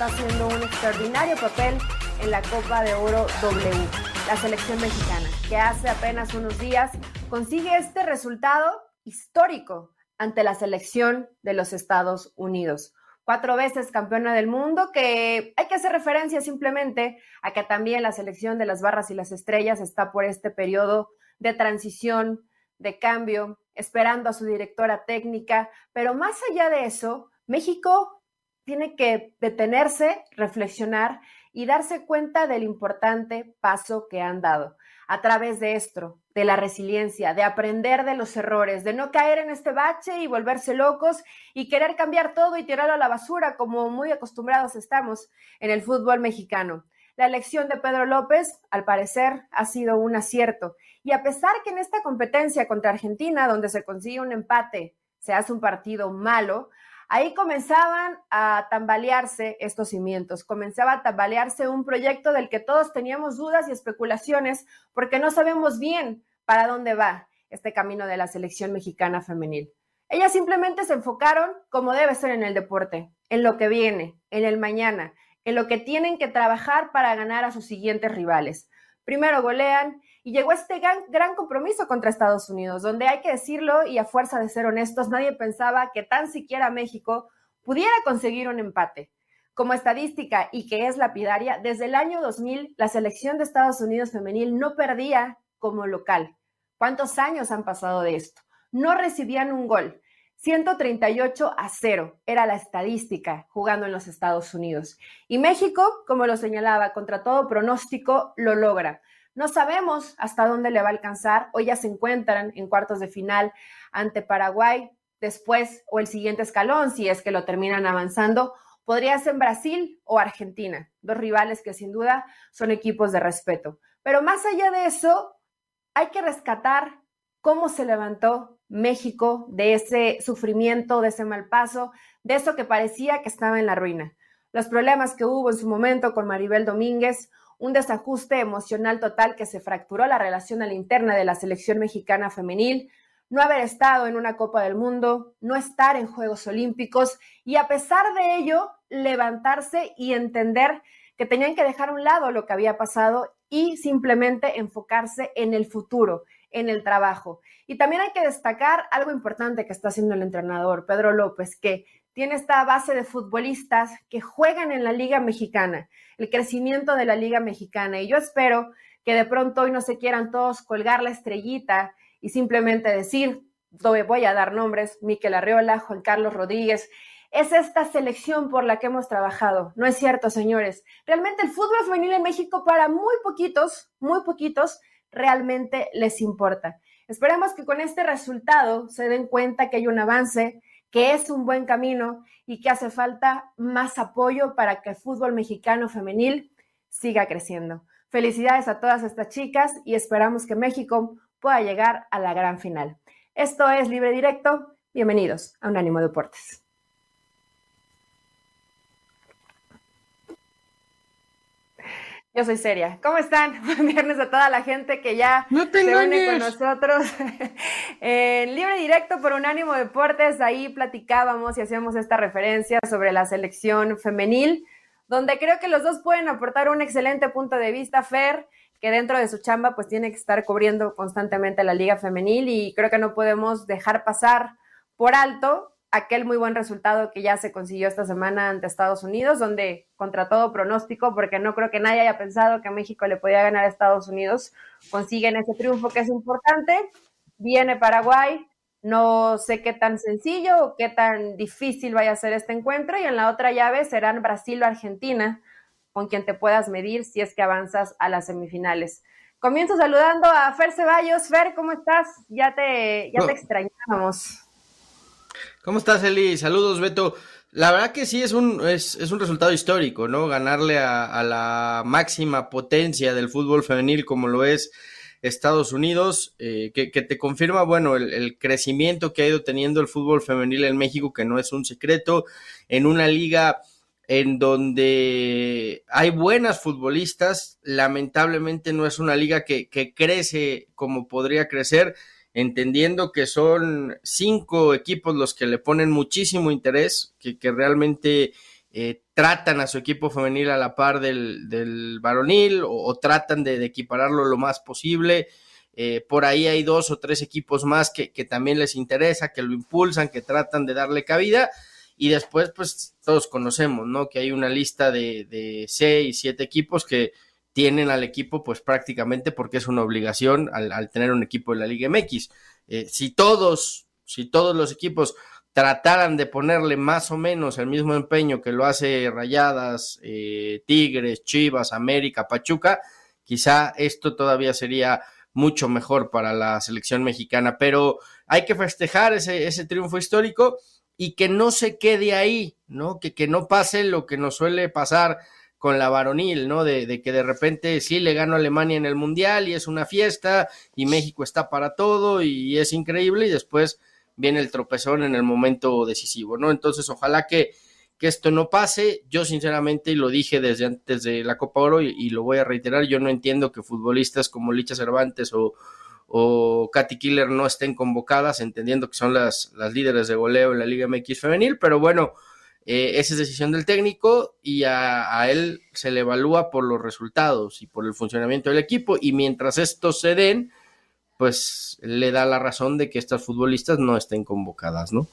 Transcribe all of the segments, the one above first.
Está haciendo un extraordinario papel en la Copa de Oro W. La selección mexicana, que hace apenas unos días consigue este resultado histórico ante la selección de los Estados Unidos. Cuatro veces campeona del mundo, que hay que hacer referencia simplemente a que también la selección de las barras y las estrellas está por este periodo de transición, de cambio, esperando a su directora técnica, pero más allá de eso, México tiene que detenerse, reflexionar y darse cuenta del importante paso que han dado a través de esto, de la resiliencia, de aprender de los errores, de no caer en este bache y volverse locos y querer cambiar todo y tirarlo a la basura como muy acostumbrados estamos en el fútbol mexicano. La elección de Pedro López, al parecer, ha sido un acierto. Y a pesar que en esta competencia contra Argentina, donde se consigue un empate, se hace un partido malo, Ahí comenzaban a tambalearse estos cimientos, comenzaba a tambalearse un proyecto del que todos teníamos dudas y especulaciones porque no sabemos bien para dónde va este camino de la selección mexicana femenil. Ellas simplemente se enfocaron como debe ser en el deporte, en lo que viene, en el mañana, en lo que tienen que trabajar para ganar a sus siguientes rivales. Primero golean y llegó este gran, compromiso contra Estados Unidos, donde hay que decirlo y a fuerza de ser honestos, nadie pensaba que tan siquiera México pudiera conseguir un empate. Como estadística y que es lapidaria, desde el año 2000 la selección de Estados Unidos femenil no perdía como local. ¿Cuántos años han pasado de esto? No recibían un gol. 138 a 0 era la estadística jugando en los Estados Unidos. Y México, como lo señalaba, contra todo pronóstico, lo logra. No sabemos hasta dónde le va a alcanzar. Hoy ya se encuentran en cuartos de final ante Paraguay. Después, o el siguiente escalón, si es que lo terminan avanzando, podría ser Brasil o Argentina, dos rivales que sin duda son equipos de respeto. Pero más allá de eso, hay que rescatar cómo se levantó México de ese sufrimiento, de ese mal paso, de eso que parecía que estaba en la ruina. Los problemas que hubo en su momento con Maribel Domínguez, un desajuste emocional total que se fracturó la relación a la interna de la selección mexicana femenil, no haber estado en una Copa del Mundo, no estar en Juegos Olímpicos y a pesar de ello levantarse y entender que tenían que dejar a un lado lo que había pasado y simplemente enfocarse en el futuro, en el trabajo. Y también hay que destacar algo importante que está haciendo el entrenador, Pedro López, que tiene esta base de futbolistas que juegan en la Liga Mexicana, el crecimiento de la Liga Mexicana. Y yo espero que de pronto hoy no se quieran todos colgar la estrellita y simplemente decir, voy a dar nombres, Miquel Arreola, Juan Carlos Rodríguez. Es esta selección por la que hemos trabajado. No es cierto, señores. Realmente el fútbol femenil en México para muy poquitos, muy poquitos, realmente les importa. Esperemos que con este resultado se den cuenta que hay un avance, que es un buen camino y que hace falta más apoyo para que el fútbol mexicano femenil siga creciendo. Felicidades a todas estas chicas y esperamos que México pueda llegar a la gran final. Esto es Libre Directo. Bienvenidos a Unánimo Deportes. Yo soy seria. ¿Cómo están? Buen viernes a toda la gente que ya se une con nosotros en Libre Directo por Unánimo Deportes. Ahí platicábamos y hacíamos esta referencia sobre la selección femenil, donde creo que los dos pueden aportar un excelente punto de vista. Fer, que dentro de su chamba pues tiene que estar cubriendo constantemente la liga femenil y creo que no podemos dejar pasar por alto aquel muy buen resultado que ya se consiguió esta semana ante Estados Unidos, donde contra todo pronóstico, porque no creo que nadie haya pensado que México le podía ganar a Estados Unidos, consiguen ese triunfo que es importante. Viene Paraguay, no sé qué tan sencillo o qué tan difícil vaya a ser este encuentro, y en la otra llave serán Brasil o Argentina, con quien te puedas medir si es que avanzas a las semifinales. Comienzo saludando a Fer Ceballos. Fer, ¿cómo estás? Ya te, ya te extrañábamos. ¿Cómo estás, Eli? Saludos, Beto. La verdad que sí es un, es, es un resultado histórico, ¿no? Ganarle a, la máxima potencia del fútbol femenil como lo es Estados Unidos, eh, que, te confirma, bueno, el, el, crecimiento que ha ido teniendo el fútbol femenil en México, que no es un secreto, en una liga en donde hay buenas futbolistas, lamentablemente no es una liga que, que crece como podría crecer entendiendo que son cinco equipos los que le ponen muchísimo interés, que, realmente eh, tratan a su equipo femenil a la par del, varonil o, tratan de, equipararlo lo más posible. Eh, por ahí hay dos o tres equipos más que, también les interesa, que lo impulsan, que tratan de darle cabida. Y después, pues todos conocemos, ¿no? Que hay una lista de, de seis, siete equipos que, tienen al equipo pues prácticamente porque es una obligación al, tener un equipo de la Liga MX. Eh, si todos, si todos los equipos trataran de ponerle más o menos el mismo empeño que lo hace Rayadas, eh, Tigres, Chivas, América, Pachuca, quizá esto todavía sería mucho mejor para la selección mexicana, pero hay que festejar ese, ese triunfo histórico y que no se quede ahí, ¿no? Que, que no pase lo que nos suele pasar con la varonil, ¿no? De, que de repente sí le ganó a Alemania en el Mundial y es una fiesta y México está para todo y es increíble y después viene el tropezón en el momento decisivo, ¿no? Entonces, ojalá que, que esto no pase. Yo sinceramente, y lo dije desde antes de la Copa Oro y, lo voy a reiterar, yo no entiendo que futbolistas como Licha Cervantes o, o Katy Killer no estén convocadas, entendiendo que son las, las líderes de goleo en la Liga MX femenil, pero bueno, eh, esa es decisión del técnico y a, él se le evalúa por los resultados y por el funcionamiento del equipo y mientras estos se den, pues le da la razón de que estas futbolistas no estén convocadas, ¿no?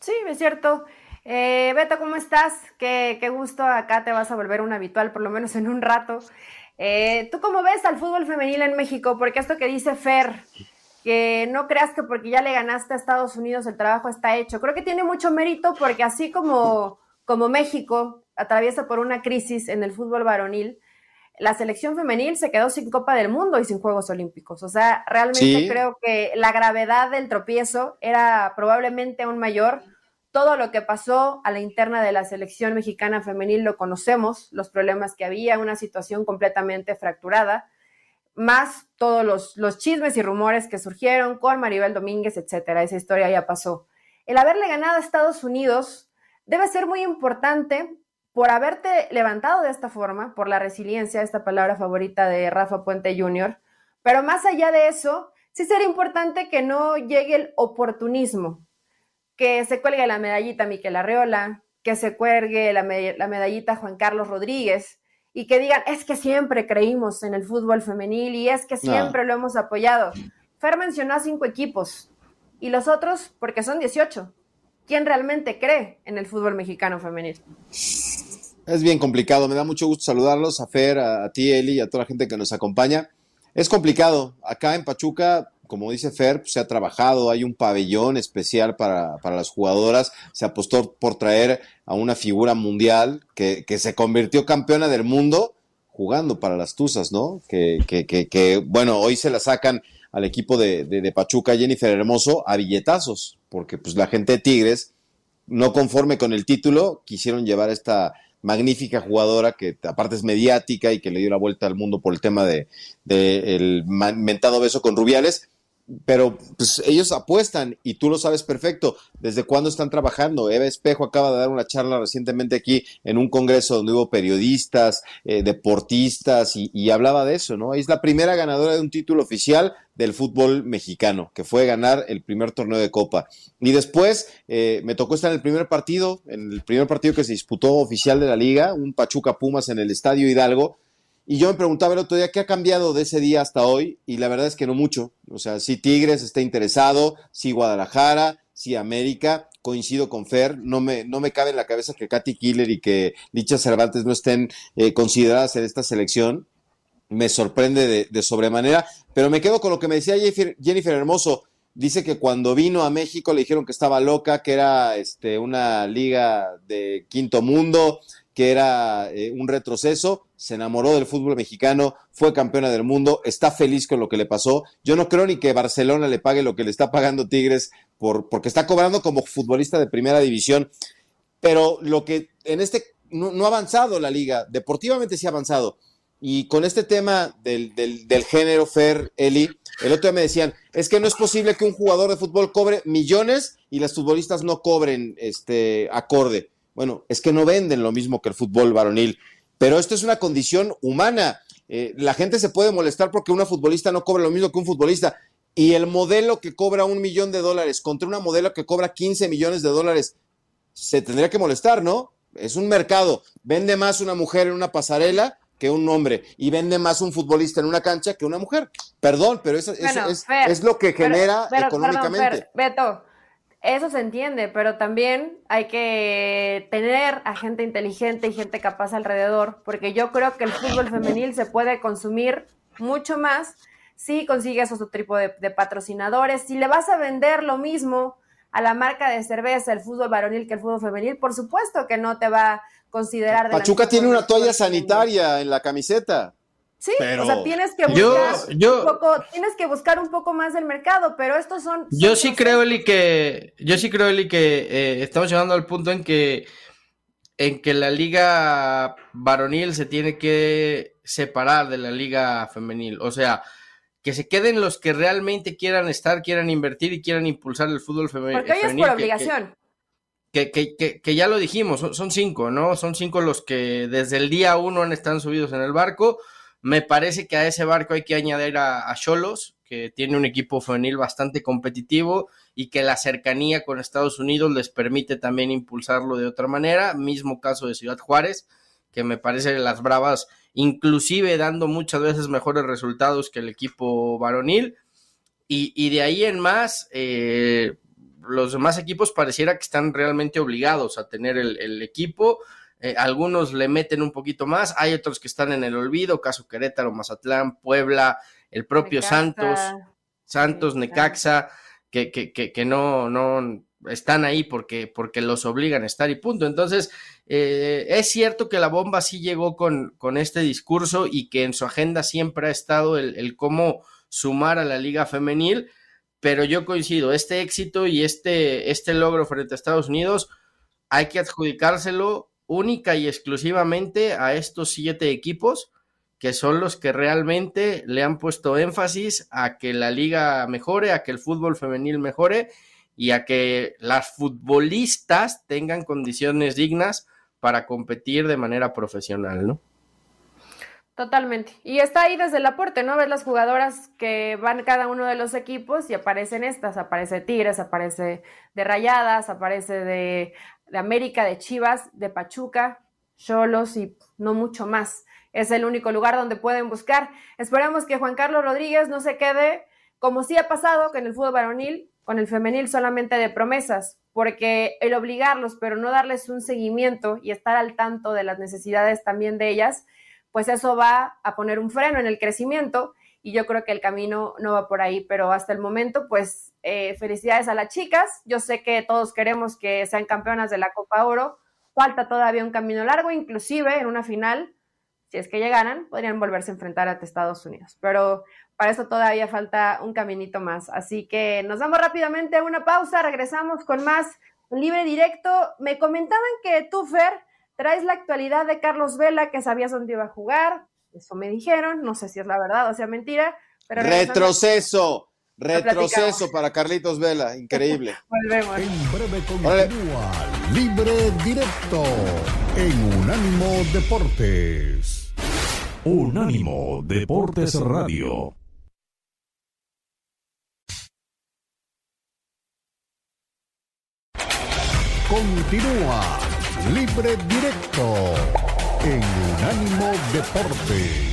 Sí, es cierto. Eh, Beto, ¿cómo estás? Qué, qué, gusto, acá te vas a volver un habitual, por lo menos en un rato. Eh, ¿Tú cómo ves al fútbol femenil en México? Porque esto que dice Fer, que no creas que porque ya le ganaste a Estados Unidos el trabajo está hecho. Creo que tiene mucho mérito porque así como, como México atraviesa por una crisis en el fútbol varonil, la selección femenil se quedó sin Copa del Mundo y sin Juegos Olímpicos. O sea, realmente creo que la gravedad del tropiezo era probablemente aún mayor. Todo lo que pasó a la interna de la selección mexicana femenil lo conocemos, los problemas que había, una situación completamente fracturada más todos los, chismes y rumores que surgieron con Maribel Domínguez, etcétera. Esa historia ya pasó. El haberle ganado a Estados Unidos debe ser muy importante por haberte levantado de esta forma, por la resiliencia, esta palabra favorita de Rafa Puente Jr., pero más allá de eso, sí sería importante que no llegue el oportunismo, que se cuelgue la medallita Miquel Arreola, que se cuelgue la, la medallita Juan Carlos Rodríguez, y que digan, es que siempre creímos en el fútbol femenil y es que siempre lo hemos apoyado. Fer mencionó a cinco equipos y los otros, porque son 18. ¿Quién realmente cree en el fútbol mexicano femenil? Es bien complicado, me da mucho gusto saludarlos, a Fer, a, a ti, Eli, y a toda la gente que nos acompaña. Es complicado. Acá en Pachuca como dice Fer, pues, se ha trabajado, hay un pabellón especial para, las jugadoras, se apostó por traer a una figura mundial que, se convirtió campeona del mundo jugando para las Tuzas, ¿no? Que, que, que, bueno, hoy se la sacan al equipo de, de, Pachuca, Jennifer Hermoso, a billetazos, porque pues la gente de Tigres, no conforme con el título, quisieron llevar a esta magnífica jugadora que aparte es mediática y que le dio la vuelta al mundo por el tema de, de el mentado beso con Rubiales pero pues ellos apuestan y tú lo sabes perfecto. ¿Desde cuándo están trabajando? Eva Espejo acaba de dar una charla recientemente aquí en un congreso donde hubo periodistas, eh, deportistas y, hablaba de eso, ¿no? Es la primera ganadora de un título oficial del fútbol mexicano, que fue ganar el primer torneo de Copa. Y después eh, me tocó estar en el primer partido, en el primer partido que se disputó oficial de la liga, un Pachuca Pumas en el Estadio Hidalgo y yo me preguntaba el otro día, ¿qué ha cambiado de ese día hasta hoy? Y la verdad es que no mucho. O sea, si Tigres está interesado, si Guadalajara, si América, coincido con Fer, no me, no me cabe en la cabeza que Katy Killer y que Licha Cervantes no estén eh, consideradas en esta selección. Me sorprende de, de, sobremanera, pero me quedo con lo que me decía Jennifer Hermoso. Dice que cuando vino a México le dijeron que estaba loca, que era este, una liga de quinto mundo, que era eh, un retroceso, se enamoró del fútbol mexicano, fue campeona del mundo, está feliz con lo que le pasó. Yo no creo ni que Barcelona le pague lo que le está pagando Tigres por, porque está cobrando como futbolista de primera división. Pero lo que en este no, ha avanzado la liga, deportivamente sí ha avanzado. Y con este tema del, del, género Fer, Eli, el otro día me decían, es que no es posible que un jugador de fútbol cobre millones y las futbolistas no cobren este acorde. Bueno, es que no venden lo mismo que el fútbol varonil, pero esto es una condición humana. Eh, la gente se puede molestar porque una futbolista no cobra lo mismo que un futbolista. Y el modelo que cobra un millón de dólares contra una modelo que cobra 15 millones de dólares, se tendría que molestar, ¿no? Es un mercado. Vende más una mujer en una pasarela que un hombre y vende más un futbolista en una cancha que una mujer. Perdón, pero eso, es, lo que genera económicamente. Beto, eso se entiende, pero también hay que tener a gente inteligente y gente capaz alrededor, porque yo creo que el fútbol femenil se puede consumir mucho más si consigues otro tipo de, patrocinadores, si le vas a vender lo mismo a la marca de cerveza, el fútbol varonil que el fútbol femenil, por supuesto que no te va a considerar. Pachuca tiene una toalla sanitaria en la camiseta. Sí, o sea, tienes que buscar un poco, tienes que buscar un poco más del mercado, pero estos son. yo sí creo, Eli, que, yo sí creo, Eli, que eh, estamos llegando al punto en que, en que la liga varonil se tiene que separar de la liga femenil. O sea, que se queden los que realmente quieran estar, quieran invertir y quieran impulsar el fútbol femenil. Porque hoy es por obligación. Que, que, que, que, ya lo dijimos, son, son, cinco, ¿no? Son cinco los que desde el día uno han estado subidos en el barco me parece que a ese barco hay que añadir a Cholos, que tiene un equipo femenil bastante competitivo y que la cercanía con Estados Unidos les permite también impulsarlo de otra manera. Mismo caso de Ciudad Juárez, que me parece las Bravas, inclusive dando muchas veces mejores resultados que el equipo varonil. Y, de ahí en más, eh, los demás equipos pareciera que están realmente obligados a tener el, el equipo eh, algunos le meten un poquito más, hay otros que están en el olvido, caso Querétaro, Mazatlán, Puebla, el propio Santos, Santos, Necaxa, que, que, que, no, no están ahí porque, porque los obligan a estar y punto. Entonces, eh, es cierto que la bomba sí llegó con, con, este discurso y que en su agenda siempre ha estado el, el cómo sumar a la liga femenil, pero yo coincido, este éxito y este, este logro frente a Estados Unidos hay que adjudicárselo única y exclusivamente a estos siete equipos que son los que realmente le han puesto énfasis a que la liga mejore, a que el fútbol femenil mejore y a que las futbolistas tengan condiciones dignas para competir de manera profesional, ¿no? Totalmente. Y está ahí desde el aporte, ¿no? Ves las jugadoras que van cada uno de los equipos y aparecen estas, aparece Tigres, aparece de Rayadas, aparece de de América, de Chivas, de Pachuca, Cholos y no mucho más. Es el único lugar donde pueden buscar. Esperamos que Juan Carlos Rodríguez no se quede como sí ha pasado con el fútbol varonil, con el femenil solamente de promesas, porque el obligarlos, pero no darles un seguimiento y estar al tanto de las necesidades también de ellas, pues eso va a poner un freno en el crecimiento y yo creo que el camino no va por ahí, pero hasta el momento, pues eh, felicidades a las chicas. Yo sé que todos queremos que sean campeonas de la Copa Oro. Falta todavía un camino largo, inclusive en una final, si es que llegaran, podrían volverse a enfrentar ante Estados Unidos. Pero para eso todavía falta un caminito más. Así que nos vamos rápidamente a una pausa, regresamos con más libre directo. Me comentaban que tú, traes la actualidad de Carlos Vela, que sabías dónde iba a jugar. Eso me dijeron, no sé si es la verdad o sea mentira. Pero Retroceso Retroceso para Carlitos Vela, increíble. Volvemos. En breve continúa Libre Directo en Unánimo Deportes. Unánimo Deportes Radio. Continúa Libre Directo en Unánimo Deportes.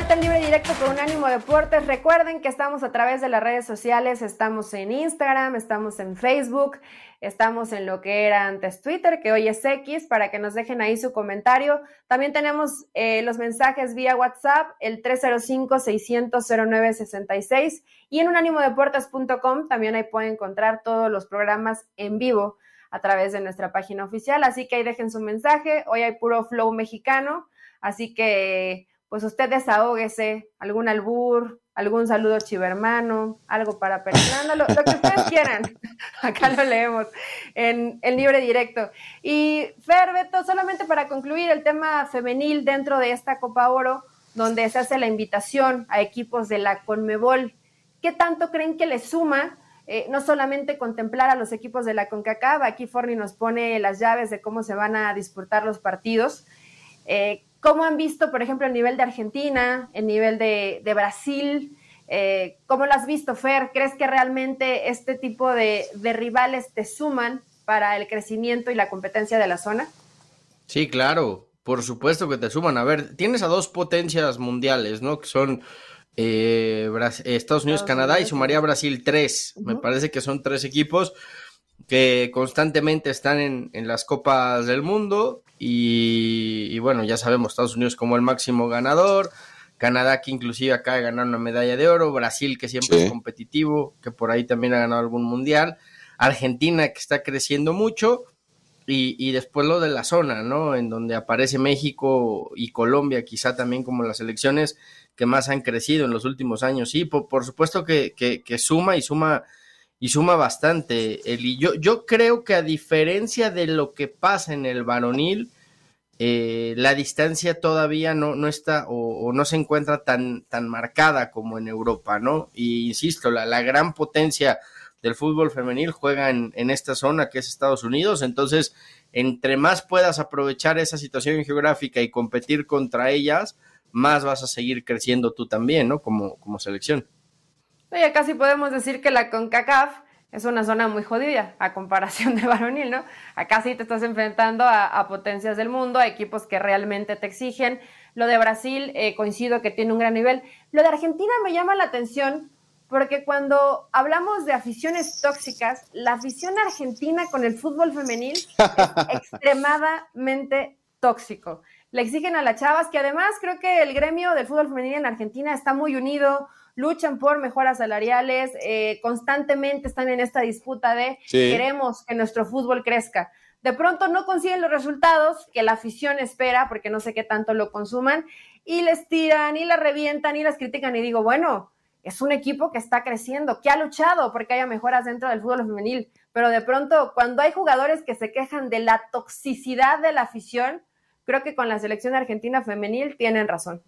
Vuelta en libre directo por Unánimo Deportes. Recuerden que estamos a través de las redes sociales, estamos en Instagram, estamos en Facebook, estamos en lo que era antes Twitter, que hoy es X, para que nos dejen ahí su comentario. También tenemos eh, los mensajes vía WhatsApp, el 305-600-0966 y en unánimodeportes.com también ahí pueden encontrar todos los programas en vivo a través de nuestra página oficial. Así que ahí dejen su mensaje. Hoy hay puro flow mexicano, así que pues usted desahógese, algún albur, algún saludo chivermano, algo para Fernando, lo, lo, que ustedes quieran. Acá lo leemos en el libre directo. Y Fer, Beto, solamente para concluir el tema femenil dentro de esta Copa Oro, donde se hace la invitación a equipos de la Conmebol, ¿qué tanto creen que le suma? Eh, no solamente contemplar a los equipos de la CONCACAF, aquí Forni nos pone las llaves de cómo se van a disputar los partidos. Eh, ¿Cómo han visto, por ejemplo, el nivel de Argentina, el nivel de, de Brasil? Eh, ¿Cómo lo has visto, Fer? ¿Crees que realmente este tipo de, de, rivales te suman para el crecimiento y la competencia de la zona? Sí, claro, por supuesto que te suman. A ver, tienes a dos potencias mundiales, ¿no? Que son eh, Estados Unidos, Canadá Unidos. y sumaría Brasil tres. Uh -huh. Me parece que son tres equipos que constantemente están en, en las copas del mundo y, y, bueno, ya sabemos Estados Unidos como el máximo ganador, Canadá que inclusive acaba de ganar una medalla de oro, Brasil que siempre sí. es competitivo, que por ahí también ha ganado algún mundial, Argentina que está creciendo mucho y, y, después lo de la zona, ¿no? En donde aparece México y Colombia quizá también como las elecciones que más han crecido en los últimos años. Sí, por, por supuesto que, que, que suma y suma y suma bastante. Eli. Yo, yo creo que a diferencia de lo que pasa en el varonil, eh, la distancia todavía no, no está o, o, no se encuentra tan, tan marcada como en Europa, ¿no? Y insisto, la, la gran potencia del fútbol femenil juega en, en, esta zona que es Estados Unidos, entonces entre más puedas aprovechar esa situación geográfica y competir contra ellas, más vas a seguir creciendo tú también, ¿no? Como, como selección. Ya casi podemos decir que la CONCACAF es una zona muy jodida a comparación de varonil, ¿no? Acá sí te estás enfrentando a, a potencias del mundo, a equipos que realmente te exigen. Lo de Brasil, eh, coincido que tiene un gran nivel. Lo de Argentina me llama la atención porque cuando hablamos de aficiones tóxicas, la afición argentina con el fútbol femenil es extremadamente tóxico. Le exigen a las chavas que además creo que el gremio del fútbol femenil en Argentina está muy unido, luchan por mejoras salariales, eh, constantemente están en esta disputa de sí. queremos que nuestro fútbol crezca. De pronto no consiguen los resultados que la afición espera, porque no sé qué tanto lo consuman, y les tiran, y las revientan, y las critican, y digo, bueno, es un equipo que está creciendo, que ha luchado porque haya mejoras dentro del fútbol femenil, pero de pronto cuando hay jugadores que se quejan de la toxicidad de la afición, creo que con la selección argentina femenil tienen razón.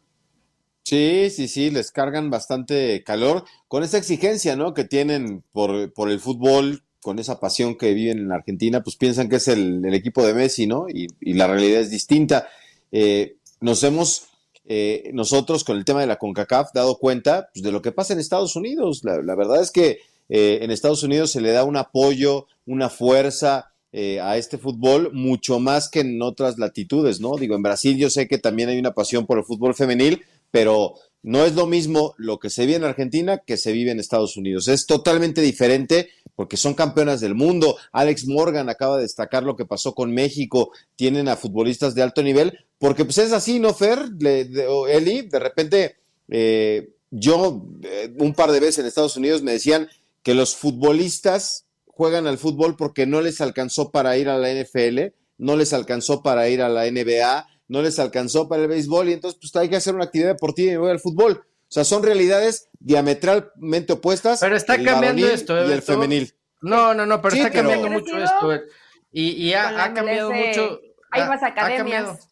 Sí, sí, sí, les cargan bastante calor con esa exigencia, ¿no? Que tienen por, por el fútbol, con esa pasión que viven en Argentina, pues piensan que es el, equipo de Messi, ¿no? Y, la realidad es distinta. Eh, nos hemos, eh, nosotros con el tema de la CONCACAF, dado cuenta pues, de lo que pasa en Estados Unidos. La, la verdad es que eh, en Estados Unidos se le da un apoyo, una fuerza, eh, a este fútbol mucho más que en otras latitudes, ¿no? Digo, en Brasil yo sé que también hay una pasión por el fútbol femenil, pero no es lo mismo lo que se vive en Argentina que se vive en Estados Unidos. Es totalmente diferente porque son campeonas del mundo. Alex Morgan acaba de destacar lo que pasó con México. Tienen a futbolistas de alto nivel, porque pues es así, ¿no, Fer? De, de, Eli, de repente, eh, yo eh, un par de veces en Estados Unidos me decían que los futbolistas juegan al fútbol porque no les alcanzó para ir a la NFL, no les alcanzó para ir a la NBA, no les alcanzó para el béisbol y entonces pues hay que hacer una actividad deportiva y voy al fútbol. O sea, son realidades diametralmente opuestas. Pero está el cambiando esto, ¿eh? Y el femenil. No, no, no, pero sí, está cambiando mucho esto. ¿eh? Y, y ha, ha, cambiado mucho. Hay más academias.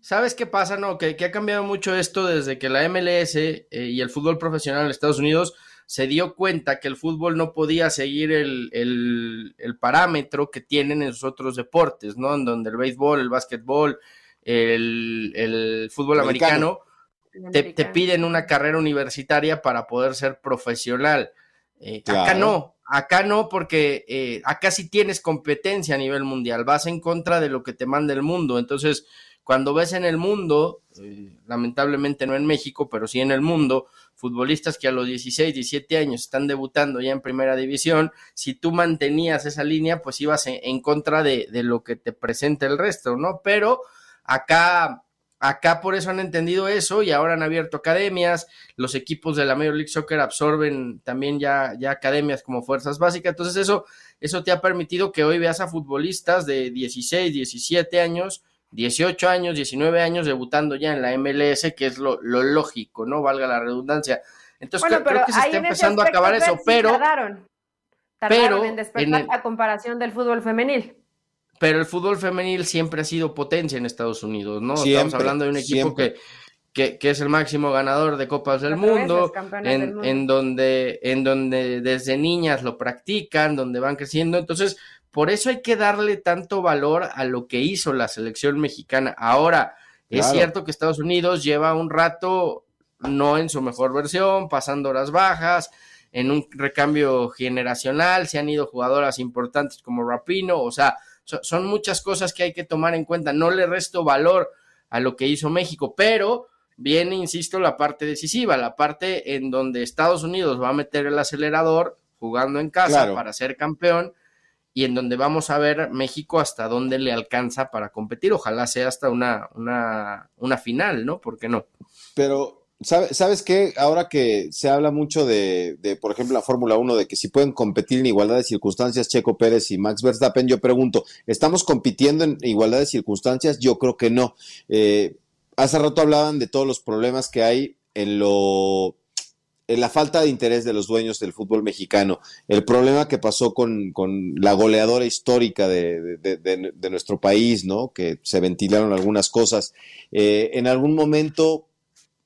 ¿Sabes qué pasa? No, que, ha cambiado mucho esto desde que la MLS eh, y el fútbol profesional en Estados Unidos se dio cuenta que el fútbol no podía seguir el, el, parámetro que tienen en sus otros deportes, ¿no? En donde el béisbol, el básquetbol, el, el fútbol americano, te, te, piden una carrera universitaria para poder ser profesional. Eh, acá no, acá no, porque eh, acá sí tienes competencia a nivel mundial, vas en contra de lo que te manda el mundo. Entonces, cuando ves en el mundo, eh, lamentablemente no en México, pero sí en el mundo, futbolistas que a los 16, 17 años están debutando ya en primera división, si tú mantenías esa línea, pues ibas en, contra de, de, lo que te presenta el resto, ¿no? Pero acá, acá por eso han entendido eso y ahora han abierto academias, los equipos de la Major League Soccer absorben también ya, ya academias como fuerzas básicas, entonces eso, eso te ha permitido que hoy veas a futbolistas de 16, 17 años, 18 años, 19 años debutando ya en la MLS, que es lo, lógico, ¿no? Valga la redundancia. Entonces creo, que se está empezando a acabar eso, pero... Tardaron, pero en despertar a comparación del fútbol femenil. Pero el fútbol femenil siempre ha sido potencia en Estados Unidos, ¿no? Estamos hablando de un equipo que, que, que, es el máximo ganador de Copas del Mundo, en, en, donde, en donde desde niñas lo practican, donde van creciendo. Entonces, por eso hay que darle tanto valor a lo que hizo la selección mexicana. Ahora, es cierto que Estados Unidos lleva un rato no en su mejor versión, pasando horas bajas, en un recambio generacional, se han ido jugadoras importantes como Rapino, o sea, son muchas cosas que hay que tomar en cuenta. No le resto valor a lo que hizo México, pero viene, insisto, la parte decisiva, la parte en donde Estados Unidos va a meter el acelerador jugando en casa para ser campeón y en donde vamos a ver México hasta dónde le alcanza para competir. Ojalá sea hasta una, una, una final, ¿no? ¿Por qué no? Pero, ¿sabes qué? Ahora que se habla mucho de, de por ejemplo, la Fórmula 1, de que si pueden competir en igualdad de circunstancias Checo Pérez y Max Verstappen, yo pregunto, ¿estamos compitiendo en igualdad de circunstancias? Yo creo que no. Eh, hace rato hablaban de todos los problemas que hay en lo la falta de interés de los dueños del fútbol mexicano, el problema que pasó con, la goleadora histórica de, nuestro país, ¿no? Que se ventilaron algunas cosas. Eh, en algún momento,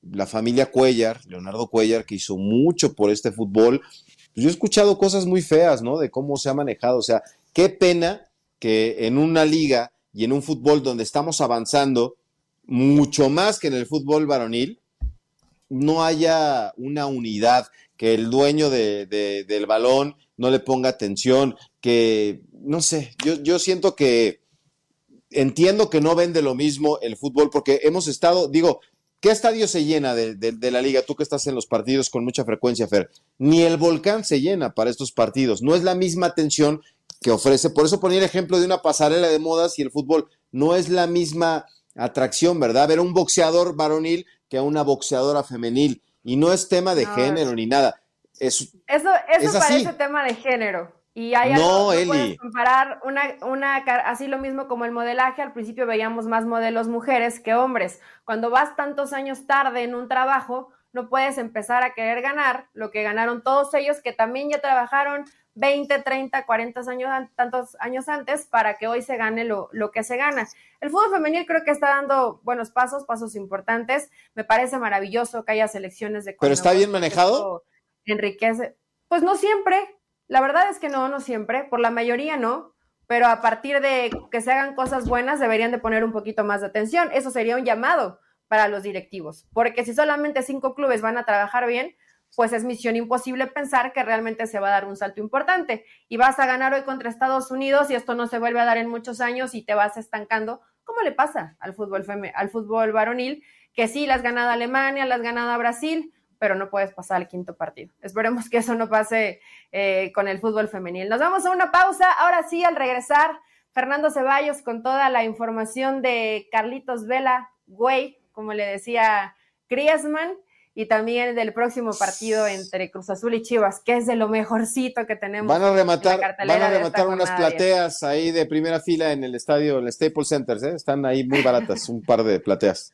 la familia Cuellar, Leonardo Cuellar, que hizo mucho por este fútbol, pues yo he escuchado cosas muy feas, ¿no? De cómo se ha manejado. O sea, qué pena que en una liga y en un fútbol donde estamos avanzando mucho más que en el fútbol varonil, no haya una unidad, que el dueño de, del balón no le ponga atención, que, no sé, yo, yo siento que entiendo que no vende lo mismo el fútbol porque hemos estado, digo, ¿qué estadio se llena de, de, la liga? Tú que estás en los partidos con mucha frecuencia, Fer. Ni el volcán se llena para estos partidos. No es la misma atención que ofrece. Por eso ponía el ejemplo de una pasarela de modas y el fútbol no es la misma atracción, ¿verdad? Ver un boxeador varonil que a una boxeadora femenil. Y no es tema de género ni nada. Es, eso eso parece tema de género. Y hay no, algo, no puedes comparar una, una, así lo mismo como el modelaje, al principio veíamos más modelos mujeres que hombres. Cuando vas tantos años tarde en un trabajo, no puedes empezar a querer ganar lo que ganaron todos ellos que también ya trabajaron 20, 30, 40 años, tantos años antes para que hoy se gane lo, lo, que se gana. El fútbol femenil creo que está dando buenos pasos, pasos importantes. Me parece maravilloso que haya selecciones de... ¿Pero está bien manejado? Enriquece. Pues no siempre. La verdad es que no, no siempre. Por la mayoría no. Pero a partir de que se hagan cosas buenas deberían de poner un poquito más de atención. Eso sería un llamado para los directivos. Porque si solamente cinco clubes van a trabajar bien, pues es misión imposible pensar que realmente se va a dar un salto importante. Y vas a ganar hoy contra Estados Unidos y esto no se vuelve a dar en muchos años y te vas estancando, ¿cómo le pasa al fútbol, al fútbol varonil? Que sí, las ganado Alemania, las ganado Brasil, pero no puedes pasar al quinto partido. Esperemos que eso no pase eh, con el fútbol femenil. Nos vamos a una pausa. Ahora sí, al regresar, Fernando Ceballos con toda la información de Carlitos Vela, güey, como le decía Griezmann y también del próximo partido entre Cruz Azul y Chivas, que es de lo mejorcito que tenemos. Van a rematar, van a rematar unas plateas ahí de primera fila en el estadio, el Staples Center, ¿eh? están ahí muy baratas, un par de plateas.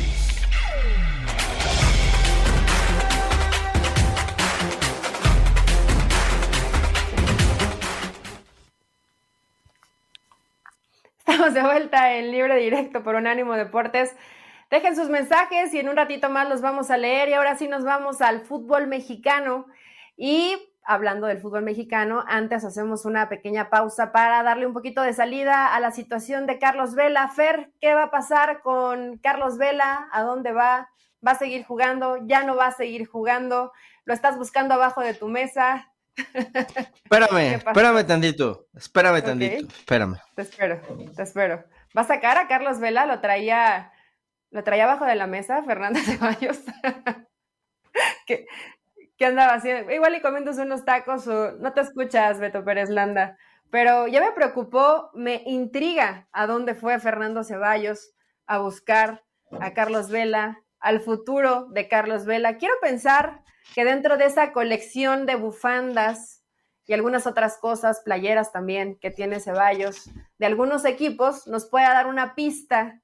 De vuelta en Libre Directo por Unánimo Deportes. Dejen sus mensajes y en un ratito más los vamos a leer. Y ahora sí nos vamos al fútbol mexicano. Y hablando del fútbol mexicano, antes hacemos una pequeña pausa para darle un poquito de salida a la situación de Carlos Vela. Fer, ¿qué va a pasar con Carlos Vela? ¿A dónde va? ¿Va a seguir jugando? ¿Ya no va a seguir jugando? ¿Lo estás buscando abajo de tu mesa? Espérame, espérame tantito, espérame tantito, espérame. Te espero, te espero. ¿Va a sacar a Carlos Vela? Lo traía, lo traía abajo de la mesa, Fernando Ceballos. ¿Qué, ¿Qué andaba haciendo? Igual y comiéndose unos tacos o no te escuchas, Beto Pérez Landa. Pero ya me preocupó, me intriga a dónde fue Fernando Ceballos a buscar a Carlos Vela, al futuro de Carlos Vela. Quiero pensar que dentro de esa colección de bufandas y algunas otras cosas, playeras también que tiene Ceballos, de algunos equipos, nos pueda dar una pista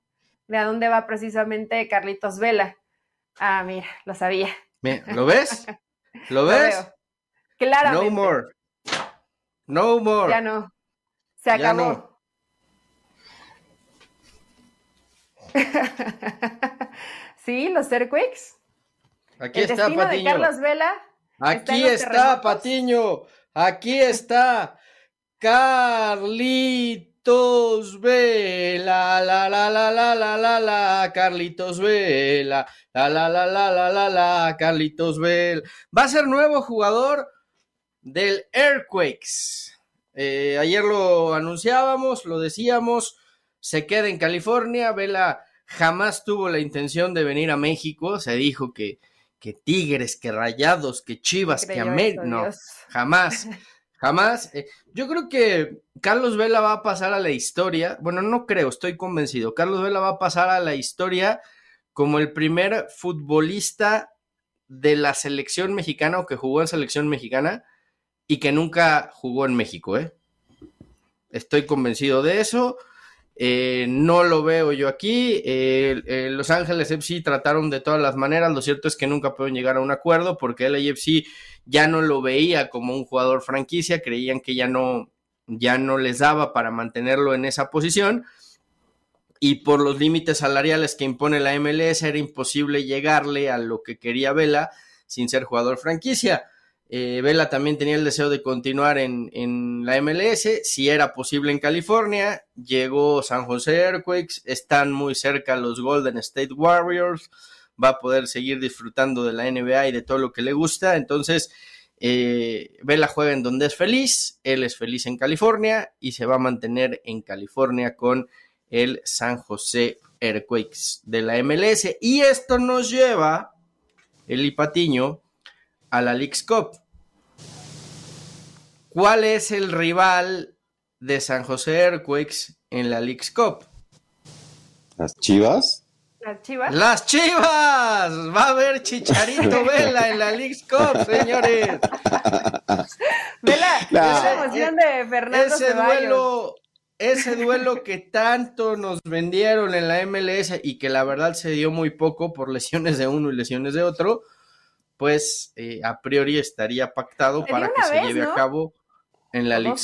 de a dónde va precisamente Carlitos Vela. Ah, mira, lo sabía. ¿Lo ves? ¿Lo ves? Claro. No more. No more. Ya no. Se acabó. sí, los Earthquakes. Aquí está Patiño. Carlos Vela. Aquí está, Patiño. Aquí está Carlitos Vela. La la la la la la la Carlitos Vela. La la la la la la la Carlitos Vela. Va a ser nuevo jugador del Earthquakes. Eh, ayer lo anunciábamos, lo decíamos, se queda en California. Vela jamás tuvo la intención de venir a México. Se dijo que que Tigres, que Rayados, que Chivas, que América. No, jamás, jamás. Eh, yo creo que Carlos Vela va a pasar a la historia. Bueno, no creo, estoy convencido. Carlos Vela va a pasar a la historia como el primer futbolista de la selección mexicana o que jugó en selección mexicana y que nunca jugó en México, ¿eh? Estoy convencido de eso. Eh, no lo veo yo aquí. Los Ángeles FC trataron de todas las maneras. Lo cierto es que nunca pueden llegar a un acuerdo porque el AFC ya no lo veía como un jugador franquicia. Creían que ya no, ya no les daba para mantenerlo en esa posición. Y por los límites salariales que impone la MLS era imposible llegarle a lo que quería Vela sin ser jugador franquicia. Eh, Vela también tenía el deseo de continuar en, en, la MLS, si era posible en California. Llegó San José Earthquakes, están muy cerca los Golden State Warriors, va a poder seguir disfrutando de la NBA y de todo lo que le gusta. Entonces, eh, Vela juega en donde es feliz, él es feliz en California y se va a mantener en California con el San José Earthquakes de la MLS. Y esto nos lleva, el Ipatiño, a la League's Cup. ¿Cuál es el rival de San José Earthquakes en la League's Cup? ¿Las Chivas? ¿Las Chivas? ¡Las Chivas! Va a haber Chicharito Vela en la League's Cup, señores. Vela, esa emoción de Fernando ese duelo, ese duelo que tanto nos vendieron en la MLS y que la verdad se dio muy poco por lesiones de uno y lesiones de otro pues eh, a priori estaría pactado para que se lleve a cabo en la Liga.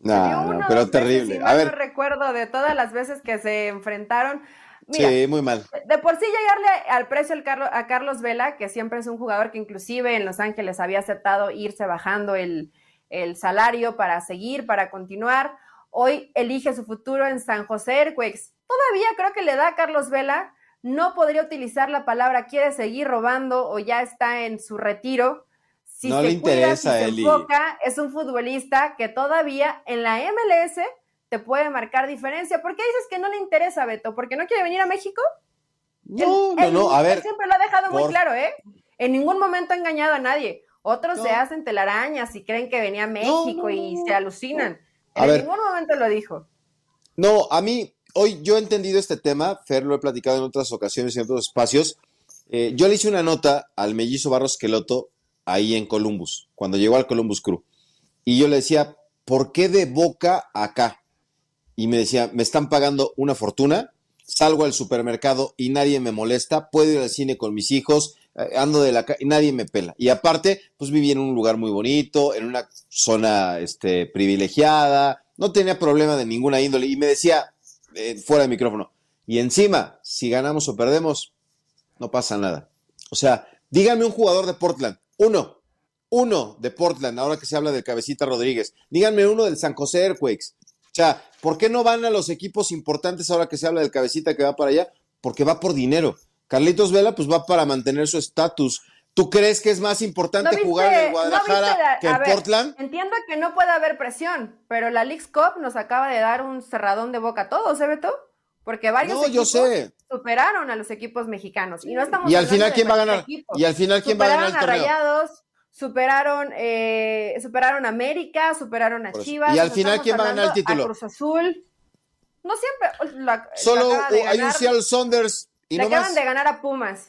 No, no, pero terrible. a ver. No recuerdo de todas las veces que se enfrentaron. sí, muy mal. De por sí llegarle al precio a Carlos Vela, que siempre es un jugador que inclusive en Los Ángeles había aceptado irse bajando el, el salario para seguir, para continuar. Hoy elige su futuro en San José Earthquakes. Todavía creo que le da a Carlos Vela no podría utilizar la palabra quiere seguir robando o ya está en su retiro. Si no se le interesa, si se enfoca, es un futbolista que todavía en la MLS te puede marcar diferencia. ¿Por qué dices que no le interesa, Beto? ¿Porque no quiere venir a México? No, no, no, a ver. Él siempre lo ha dejado muy claro, ¿eh? En ningún momento ha engañado a nadie. Otros se hacen telarañas y creen que venía a México y se alucinan. En ningún momento lo dijo. No, a mí, hoy yo he entendido este tema, Fer lo he platicado en otras ocasiones en otros espacios. Eh, yo le hice una nota al mellizo Barros Queloto ahí en Columbus, cuando llegó al Columbus Crew. Y yo le decía, ¿por qué de boca acá? Y me decía, me están pagando una fortuna, salgo al supermercado y nadie me molesta, puedo ir al cine con mis hijos, eh, ando de la calle y nadie me pela. Y aparte, pues viví en un lugar muy bonito, en una zona este, privilegiada, no tenía problema de ninguna índole. Y me decía, eh, fuera de micrófono, y encima, si ganamos o perdemos, no pasa nada. O sea, díganme un jugador de Portland, uno, uno de Portland, ahora que se habla del Cabecita Rodríguez. Díganme uno del San José Earthquakes. O sea, ¿por qué no van a los equipos importantes ahora que se habla del Cabecita que va para allá? Porque va por dinero. Carlitos Vela, pues va para mantener su estatus. ¿Tú crees que es más importante jugar en Guadalajara que en Portland? Entiendo que no puede haber presión, pero la League's Cup nos acaba de dar un cerradón de boca a todos, ¿eh, Beto? Porque varios no, equipos yo sé. superaron a los equipos mexicanos. Y no estamos Y al final, ¿quién va a ganar? Y al final, ¿quién va a ganar el torneo? Rayados, superaron, eh, superaron a América, superaron a Chivas. Y al final, ¿quién va a ganar el título? A Cruz Azul. No siempre. La, Solo hay un Seattle Saunders y le no acaban más. de ganar a Pumas.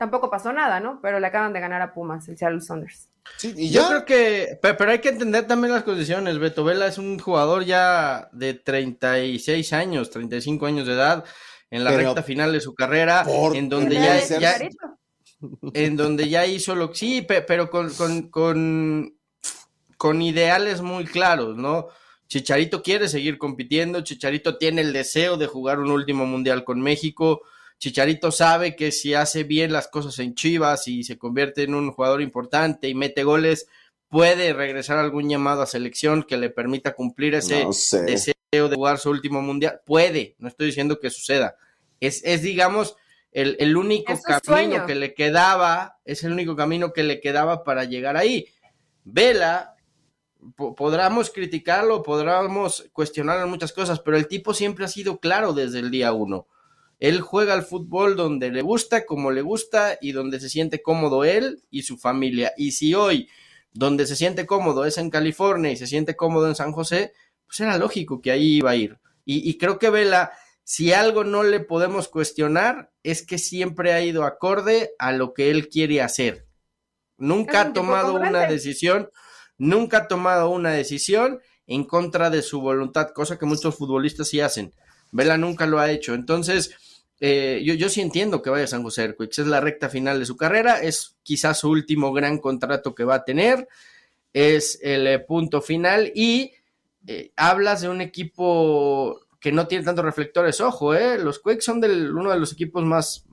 Tampoco pasó nada, ¿no? Pero le acaban de ganar a Pumas, el Seattle Saunders. Sí, y Yo creo que, pe- pero hay que entender también las condiciones. Beto Vela es un jugador ya de 36 años, 35 años de edad, en la Pero recta final de su carrera, por en donde ya, ya- en donde ya hizo lo que sí, pe- pero con, con, con, con ideales muy claros, ¿no? Chicharito quiere seguir compitiendo, Chicharito tiene el deseo de jugar un último mundial con México, Chicharito sabe que si hace bien las cosas en Chivas y se convierte en un jugador importante y mete goles, puede regresar a algún llamado a selección que le permita cumplir ese No sé. deseo de jugar su último mundial. Puede, no estoy diciendo que suceda. Es, es digamos, el, el único Es camino sueño. que le quedaba, es el único camino que le quedaba para llegar ahí. Vela, po- podremos criticarlo, podremos cuestionarlo en muchas cosas, pero el tipo siempre ha sido claro desde el día uno. Él juega al fútbol donde le gusta, como le gusta y donde se siente cómodo él y su familia. Y si hoy donde se siente cómodo es en California y se siente cómodo en San José, pues era lógico que ahí iba a ir. Y, y creo que Vela, si algo no le podemos cuestionar, es que siempre ha ido acorde a lo que él quiere hacer. Nunca ha tomado una decisión, nunca ha tomado una decisión en contra de su voluntad, cosa que muchos futbolistas sí hacen. Vela nunca lo ha hecho. Entonces, eh, yo, yo sí entiendo que vaya a San José Earthquakes. Es la recta final de su carrera. Es quizás su último gran contrato que va a tener. Es el eh, punto final. Y eh, hablas de un equipo que no tiene tantos reflectores. Ojo, eh, los Quakes son del, uno de los equipos más,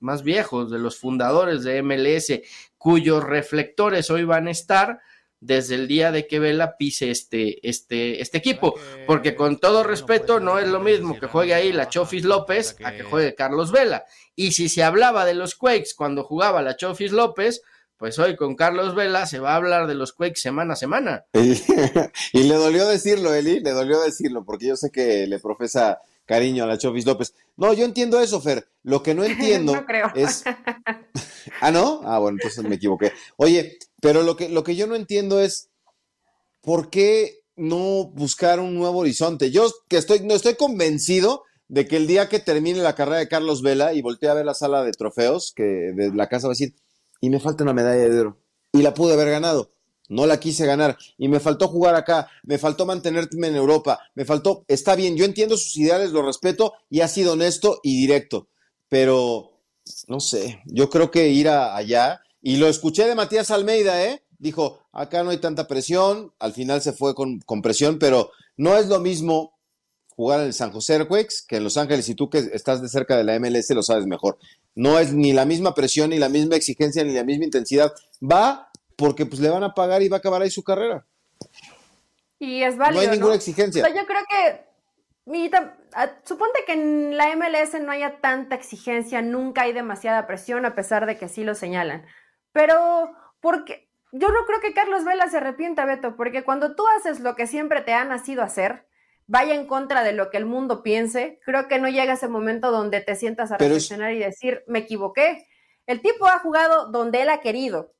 más viejos, de los fundadores de MLS, cuyos reflectores hoy van a estar desde el día de que Vela pise este, este, este equipo. Porque con todo respeto, no es lo mismo que juegue ahí la Chofis López a que juegue Carlos Vela. Y si se hablaba de los Quakes cuando jugaba la Chofis López, pues hoy con Carlos Vela se va a hablar de los Quakes semana a semana. Y, y le dolió decirlo, Eli, le dolió decirlo, porque yo sé que le profesa cariño a la Chofis López. No, yo entiendo eso, Fer. Lo que no entiendo No creo. es. Ah, ¿no? Ah, bueno, entonces me equivoqué. Oye, pero lo que, lo que yo no entiendo es por qué no buscar un nuevo horizonte. Yo que estoy, no estoy convencido de que el día que termine la carrera de Carlos Vela y voltee a ver la sala de trofeos, que de la casa va a decir, y me falta una medalla de oro. Y la pude haber ganado. No la quise ganar. Y me faltó jugar acá. Me faltó mantenerme en Europa. Me faltó. Está bien, yo entiendo sus ideales, lo respeto y ha sido honesto y directo. Pero, no sé, yo creo que ir a- allá. Y lo escuché de Matías Almeida, ¿eh? Dijo, acá no hay tanta presión. Al final se fue con, con presión, pero no es lo mismo jugar en el San José Earthquakes que en Los Ángeles y tú que estás de cerca de la MLS lo sabes mejor. No es ni la misma presión, ni la misma exigencia, ni la misma intensidad. Va porque pues le van a pagar y va a acabar ahí su carrera. Y es válido. no hay ninguna exigencia. sea, yo creo que. mi tam- a- suponte que en la MLS no haya tanta exigencia, nunca hay demasiada presión, a pesar de que sí lo señalan. Pero, porque. Yo no creo que Carlos Vela se arrepienta, Beto, porque cuando tú haces lo que siempre te ha nacido hacer, vaya en contra de lo que el mundo piense, creo que no llega ese momento donde te sientas a Pero es- reflexionar y decir, me equivoqué. El tipo ha jugado donde él ha querido.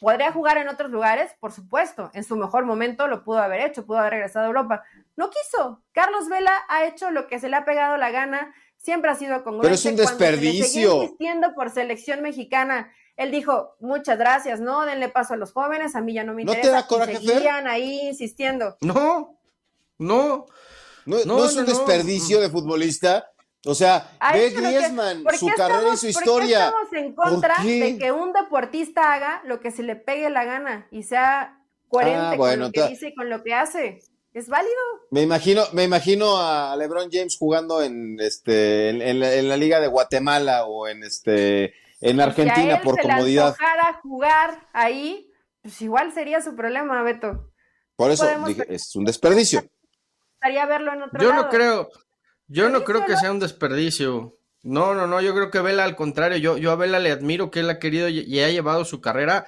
¿Podría jugar en otros lugares? Por supuesto. En su mejor momento lo pudo haber hecho, pudo haber regresado a Europa. No quiso. Carlos Vela ha hecho lo que se le ha pegado la gana, siempre ha sido congruente. Pero es un Cuando se le seguía desperdicio. insistiendo por selección mexicana Él dijo, muchas gracias, no, denle paso a los jóvenes, a mí ya no me interesa. ¿No te da coraje, y seguían ahí insistiendo. No, no. No, no, es un desperdicio de futbolista. O sea, ve Griezmann, su carrera y su historia. ¿Por qué estamos en contra de que un deportista haga lo que se le pegue la gana y sea coherente ah, con lo que dice y con lo que hace? ¿Es válido? Me imagino, me imagino a LeBron James jugando en este en, la, liga de Guatemala o en este en Argentina por comodidad. Jugar ahí, pues igual sería su problema, Beto. Por eso dije, es un desperdicio. Gustaría verlo en otro yo no creo, yo no creo que sea un desperdicio. No, no, no, yo creo que Vela al contrario, yo, yo a Vela le admiro que él ha querido y ha llevado su carrera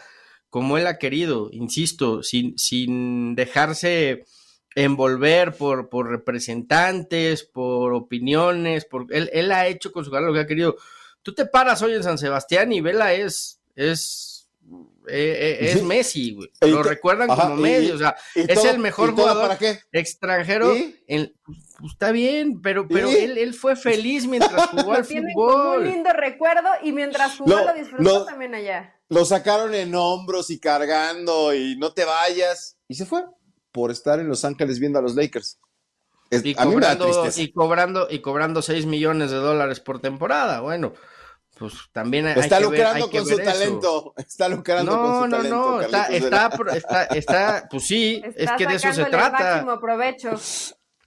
como él ha querido, insisto, sin, sin dejarse envolver por, por representantes, por opiniones, por él, él ha hecho con su carrera lo que ha querido. Tú te paras hoy en San Sebastián y Vela es, es, eh, eh, es Messi, güey. Lo recuerdan como medio, o sea, es el mejor jugador extranjero. En, pues, está bien, pero, pero él, él fue feliz mientras jugó al fútbol. un lindo recuerdo y mientras jugó lo, disfrutó también allá. Lo sacaron en hombros y cargando y no te vayas. Y se fue por estar en Los Ángeles viendo a los Lakers. Y, cobrando, y, cobrando, y cobrando 6 millones de dólares por temporada. Bueno, pues también hay está lucrando con su talento. Está lucrando con su talento. No, no, está, está, está, pues sí, es que de eso se trata. máximo provecho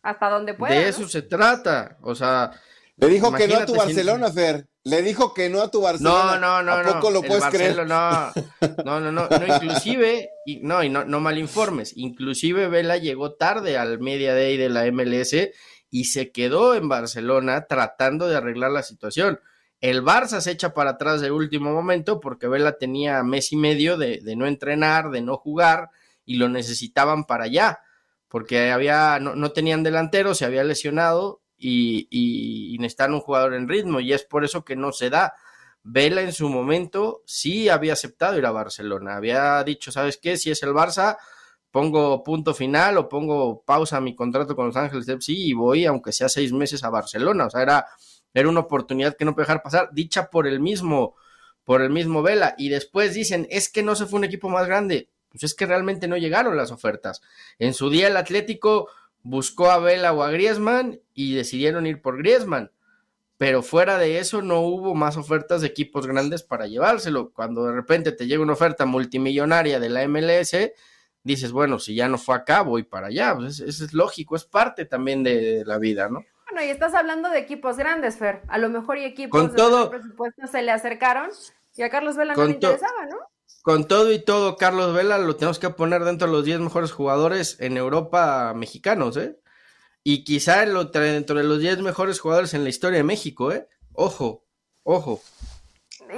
hasta donde pueda. De eso se trata. O sea, le dijo que no a tu Barcelona, Fer. Le dijo que no a tu Barcelona. No, no, no. ¿A poco lo puedes creer? No, no, no, no, inclusive, y, no, y no, no malinformes. Inclusive Vela llegó tarde al Media Day de la MLS y se quedó en Barcelona tratando de arreglar la situación. El Barça se echa para atrás de último momento porque Vela tenía mes y medio de, de no entrenar, de no jugar y lo necesitaban para allá porque había, no, no tenían delantero, se había lesionado y, y, necesitan un jugador en ritmo y es por eso que no se da. Vela en su momento sí había aceptado ir a Barcelona, había dicho, ¿sabes qué? Si es el Barça, pongo punto final o pongo pausa a mi contrato con Los Ángeles FC y voy, aunque sea seis meses, a Barcelona. O sea, era, era una oportunidad que no puede dejar pasar, dicha por el mismo, por el mismo Vela. Y después dicen, es que no se fue un equipo más grande. Pues es que realmente no llegaron las ofertas. En su día el Atlético buscó a Vela o a Griezmann y decidieron ir por Griezmann. Pero fuera de eso no hubo más ofertas de equipos grandes para llevárselo. Cuando de repente te llega una oferta multimillonaria de la MLS, dices, bueno, si ya no fue acá, voy para allá. Pues eso es lógico, es parte también de la vida, ¿no? Bueno, y estás hablando de equipos grandes, Fer. A lo mejor y equipos con todo, presupuesto se le acercaron y a Carlos Vela no le interesaba, ¿no? Con todo y todo, Carlos Vela lo tenemos que poner dentro de los 10 mejores jugadores en Europa mexicanos, ¿eh? Y quizá lo dentro de los 10 mejores jugadores en la historia de México, ¿eh? Ojo, ojo.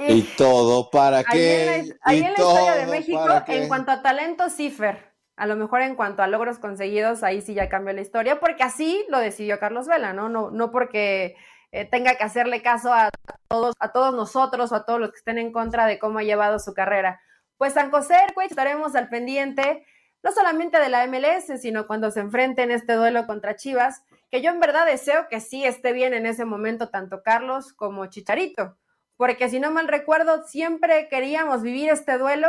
Y todo para qué. Ahí en la, historia de México, en cuanto a talento, Cifer. A lo mejor en cuanto a logros conseguidos, ahí sí ya cambió la historia, porque así lo decidió Carlos Vela, ¿no? No, no porque eh, tenga que hacerle caso a todos, a todos nosotros o a todos los que estén en contra de cómo ha llevado su carrera. Pues San José estaremos al pendiente, no solamente de la MLS, sino cuando se enfrenten este duelo contra Chivas, que yo en verdad deseo que sí esté bien en ese momento tanto Carlos como Chicharito, porque si no mal recuerdo, siempre queríamos vivir este duelo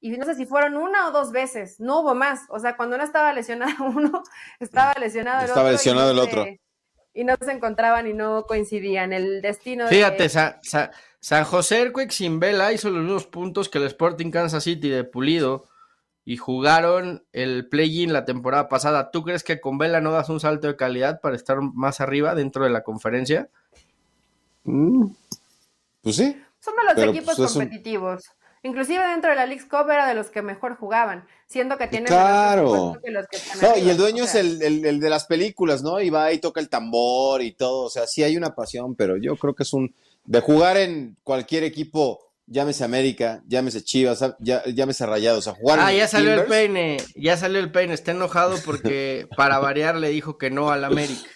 y no sé si fueron una o dos veces, no hubo más, o sea, cuando no estaba lesionado uno, estaba lesionado el otro. Estaba lesionado el otro. Y no se encontraban y no coincidían. El destino Fíjate, San José Erquick sin Vela hizo los mismos puntos que el Sporting Kansas City de Pulido y jugaron el play-in la temporada pasada. ¿Tú crees que con Vela no das un salto de calidad para estar más arriba dentro de la conferencia? Mm, pues sí. Son de los equipos pues, competitivos. Inclusive dentro de la League Cup era de los que mejor jugaban, siendo que tienen claro. que los que no, y el dueño es el, el, de las películas, ¿no? Y va y toca el tambor y todo. O sea, sí hay una pasión, pero yo creo que es un de jugar en cualquier equipo, llámese América, llámese Chivas, llámese Rayados, a jugar. Ah, ya salió el peine, ya salió el peine, está enojado porque para variar le dijo que no al América.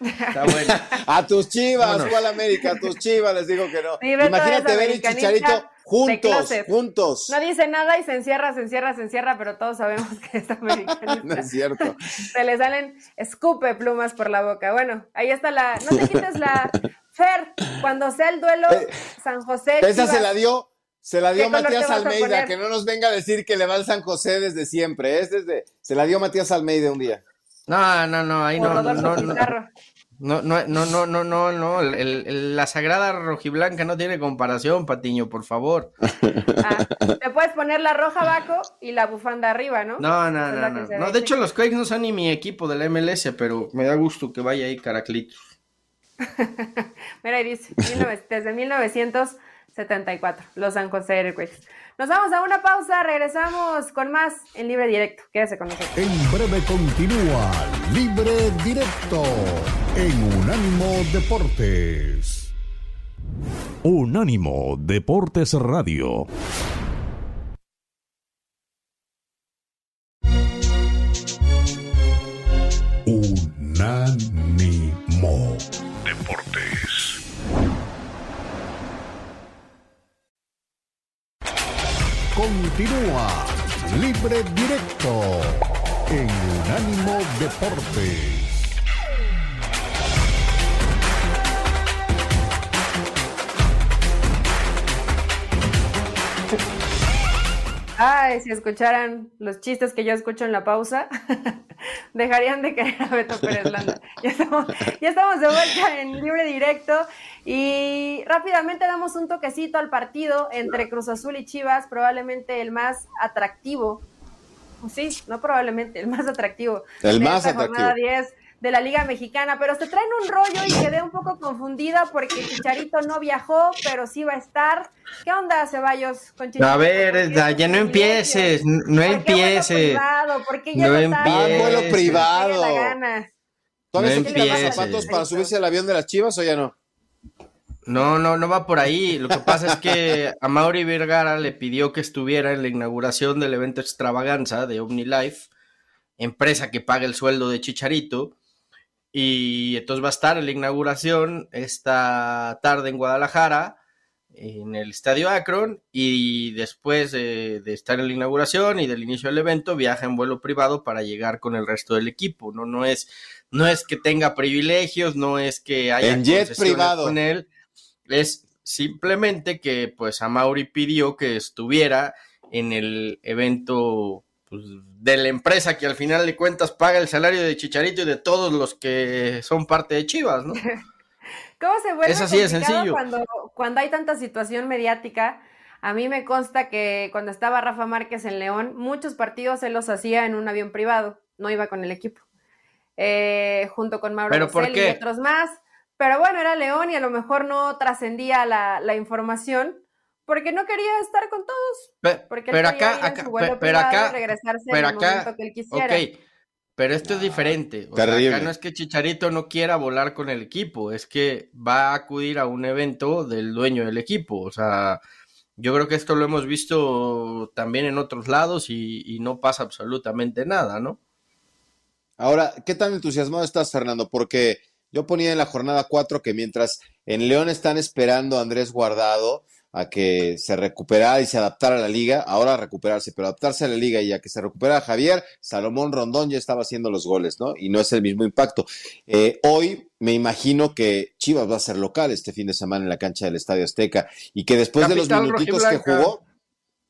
Está bueno. a tus chivas, ¿cuál América? A tus chivas les digo que no. Imagínate ver el chicharito juntos, juntos. No dice nada y se encierra, se encierra, se encierra, pero todos sabemos que es americanista. no es cierto. Se le salen escupe plumas por la boca. Bueno, ahí está la. No te quites la, Fer, cuando sea el duelo eh, San José. Esa Chivas, se la dio, se la dio Matías Almeida, que no nos venga a decir que le va al San José desde siempre, es desde, se la dio Matías Almeida un día. No, no, no, ahí no, no, no, no. No, no, no, no, no, no, la sagrada rojiblanca no tiene comparación, Patiño, por favor. Ah, te puedes poner la roja abajo y la bufanda arriba, ¿no? No, no, no. No, de hecho, los Quakes no son ni mi equipo del MLS, pero me da gusto que vaya ahí Caraclitos. Mira, ahí dice, desde 1974, los San José Earthquakes. Nos vamos a una pausa, regresamos con más en Libre Directo. Quédese con nosotros. En breve continúa Libre Directo en Unánimo Deportes. Unánimo Deportes Radio. Ay, si escucharan los chistes que yo escucho en la pausa, dejarían de querer a Beto Pérez Landa. Ya estamos, ya estamos de vuelta en libre directo y rápidamente damos un toquecito al partido entre Cruz Azul y Chivas, probablemente el más atractivo. Sí, no probablemente, el más atractivo. El más atractivo. 10 de la Liga Mexicana, pero se traen un rollo y quedé un poco confundida porque Chicharito no viajó, pero sí va a estar. ¿Qué onda, Ceballos, con Chicharito? A ver, ya no empieces, no empieces. ¿Por qué ya no empieces. vuelo privado. ¿Todavía no se los zapatos para subirse al avión de las Chivas o ya no? No, no, no va por ahí. Lo que pasa es que a Mauri Vergara le pidió que estuviera en la inauguración del evento extravaganza de OmniLife, empresa que paga el sueldo de Chicharito, y entonces va a estar en la inauguración esta tarde en Guadalajara, en el Estadio Akron, y después de, estar en la inauguración y del inicio del evento, viaja en vuelo privado para llegar con el resto del equipo. No, no es, no es que tenga privilegios, no es que haya en jet privado con él, es simplemente que pues a Mauri pidió que estuviera en el evento pues, de la empresa que al final de cuentas paga el salario de Chicharito y de todos los que son parte de Chivas, ¿no? ¿Cómo se vuelve es así de sencillo. Cuando, cuando hay tanta situación mediática? A mí me consta que cuando estaba Rafa Márquez en León, muchos partidos él los hacía en un avión privado, no iba con el equipo. Eh, junto con Mauro y otros más. Pero bueno, era León y a lo mejor no trascendía la, la información porque no quería estar con todos. porque pero acá, pero, acá, regresarse pero acá, que él quisiera. Ok, pero esto es diferente. O sea, acá no es que Chicharito no quiera volar con el equipo, es que va a acudir a un evento del dueño del equipo. O sea, yo creo que esto lo hemos visto también en otros lados y, y no pasa absolutamente nada, ¿no? Ahora, ¿qué tan entusiasmado estás, Fernando? Porque yo ponía en la jornada 4 que mientras en León están esperando a Andrés Guardado, a que se recuperara y se adaptara a la liga, ahora a recuperarse, pero adaptarse a la liga y a que se recuperara Javier, Salomón Rondón ya estaba haciendo los goles, ¿no? Y no es el mismo impacto. Eh, hoy me imagino que Chivas va a ser local este fin de semana en la cancha del Estadio Azteca y que después de los minutitos que jugó,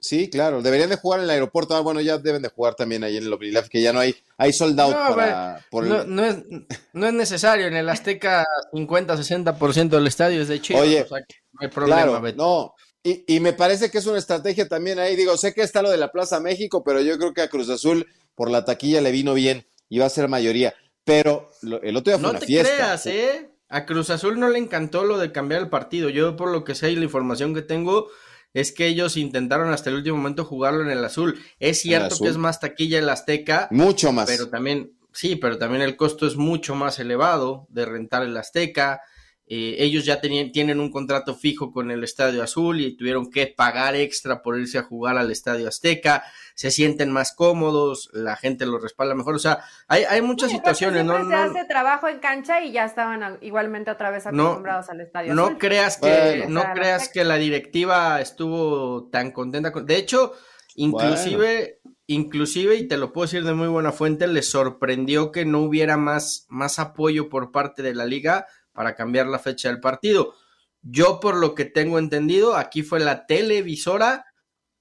sí, claro, deberían de jugar en el aeropuerto, ah, bueno, ya deben de jugar también ahí en el Oblilaf, que ya no hay, hay sold out para... no, es, no, es, necesario, en el Azteca 50-60% del estadio es de Chivas. Oye, no hay problema, claro, No, y, me parece que es una estrategia también ahí. Digo, sé que está lo de la Plaza México, pero yo creo que a Cruz Azul por la taquilla le vino bien y va a ser mayoría. Pero el otro día fue no te creas, ¿eh? A Cruz Azul no le encantó lo de cambiar el partido. Yo, por lo que sé y la información que tengo, es que ellos intentaron hasta el último momento jugarlo en el azul. Es cierto que es más taquilla el Azteca. Mucho más. Pero también, sí, pero también el costo es mucho más elevado de rentar el Azteca. Eh, ellos ya tenían, tienen un contrato fijo con el Estadio Azul y tuvieron que pagar extra por irse a jugar al Estadio Azteca, se sienten más cómodos, la gente los respalda mejor, o sea, hay, hay muchas situaciones. No, se hace trabajo en cancha y ya estaban igualmente otra vez acostumbrados al Estadio no Creas que, no creas que la directiva estuvo tan contenta con... De hecho, inclusive... Inclusive, y te lo puedo decir de muy buena fuente, les sorprendió que no hubiera más, más apoyo por parte de la liga para cambiar la fecha del partido. Yo por lo que tengo entendido, aquí fue la televisora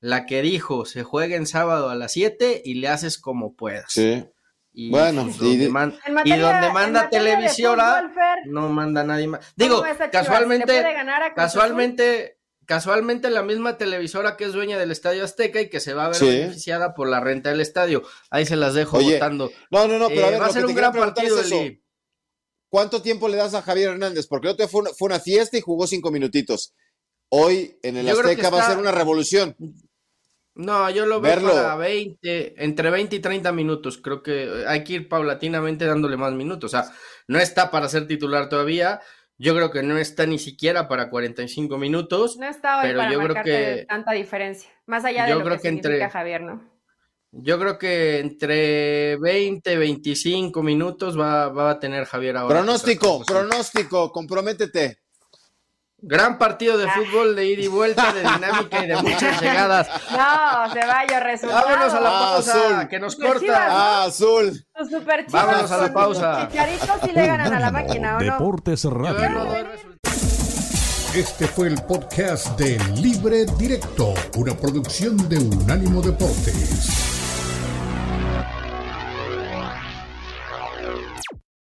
la que dijo, se juega en sábado a las 7 y le haces como puedas. Sí. Y, Bueno, y donde, y- man- donde manda televisora, fútbol, no manda nadie más. ¿cómo Digo, a casualmente, ganar a casualmente, casualmente la misma televisora que es dueña del Estadio Azteca y que se va a ver Sí. beneficiada por la renta del estadio. Ahí se las dejo Oye, votando. No, no, no, pero a Eh, ver, va a ser un gran partido, es eso. Eli. ¿Cuánto tiempo le das a Javier Hernández? Porque el otro día fue una, fue una fiesta y jugó cinco minutitos. Hoy en el Yo Azteca va a ser una revolución. No, yo lo veo Verlo. para 20, entre 20 y 30 minutos. Creo que hay que ir paulatinamente dándole más minutos. O sea, no está para ser titular todavía. Yo creo que no está ni siquiera para 45 minutos. No está hoy pero para yo creo que- tanta diferencia. Más allá de yo lo creo que, que entre- significa Javier, ¿no? Yo creo que entre 20, 25 minutos va, va a tener Javier ahora. Pronóstico, pronóstico, comprométete. Gran partido de Ah. fútbol de ida y vuelta, de dinámica y de muchas llegadas. No, se vaya, resultado. Vámonos a la Ah, pausa, azul. que nos Super corta. Chivas, ¿no? Ah, azul. Super chivas Vámonos a la pausa. Chicharitos sí le ganan a la máquina, ¿o no? Deportes Radio. Este fue el podcast de Libre Directo, una producción de Unánimo Deportes.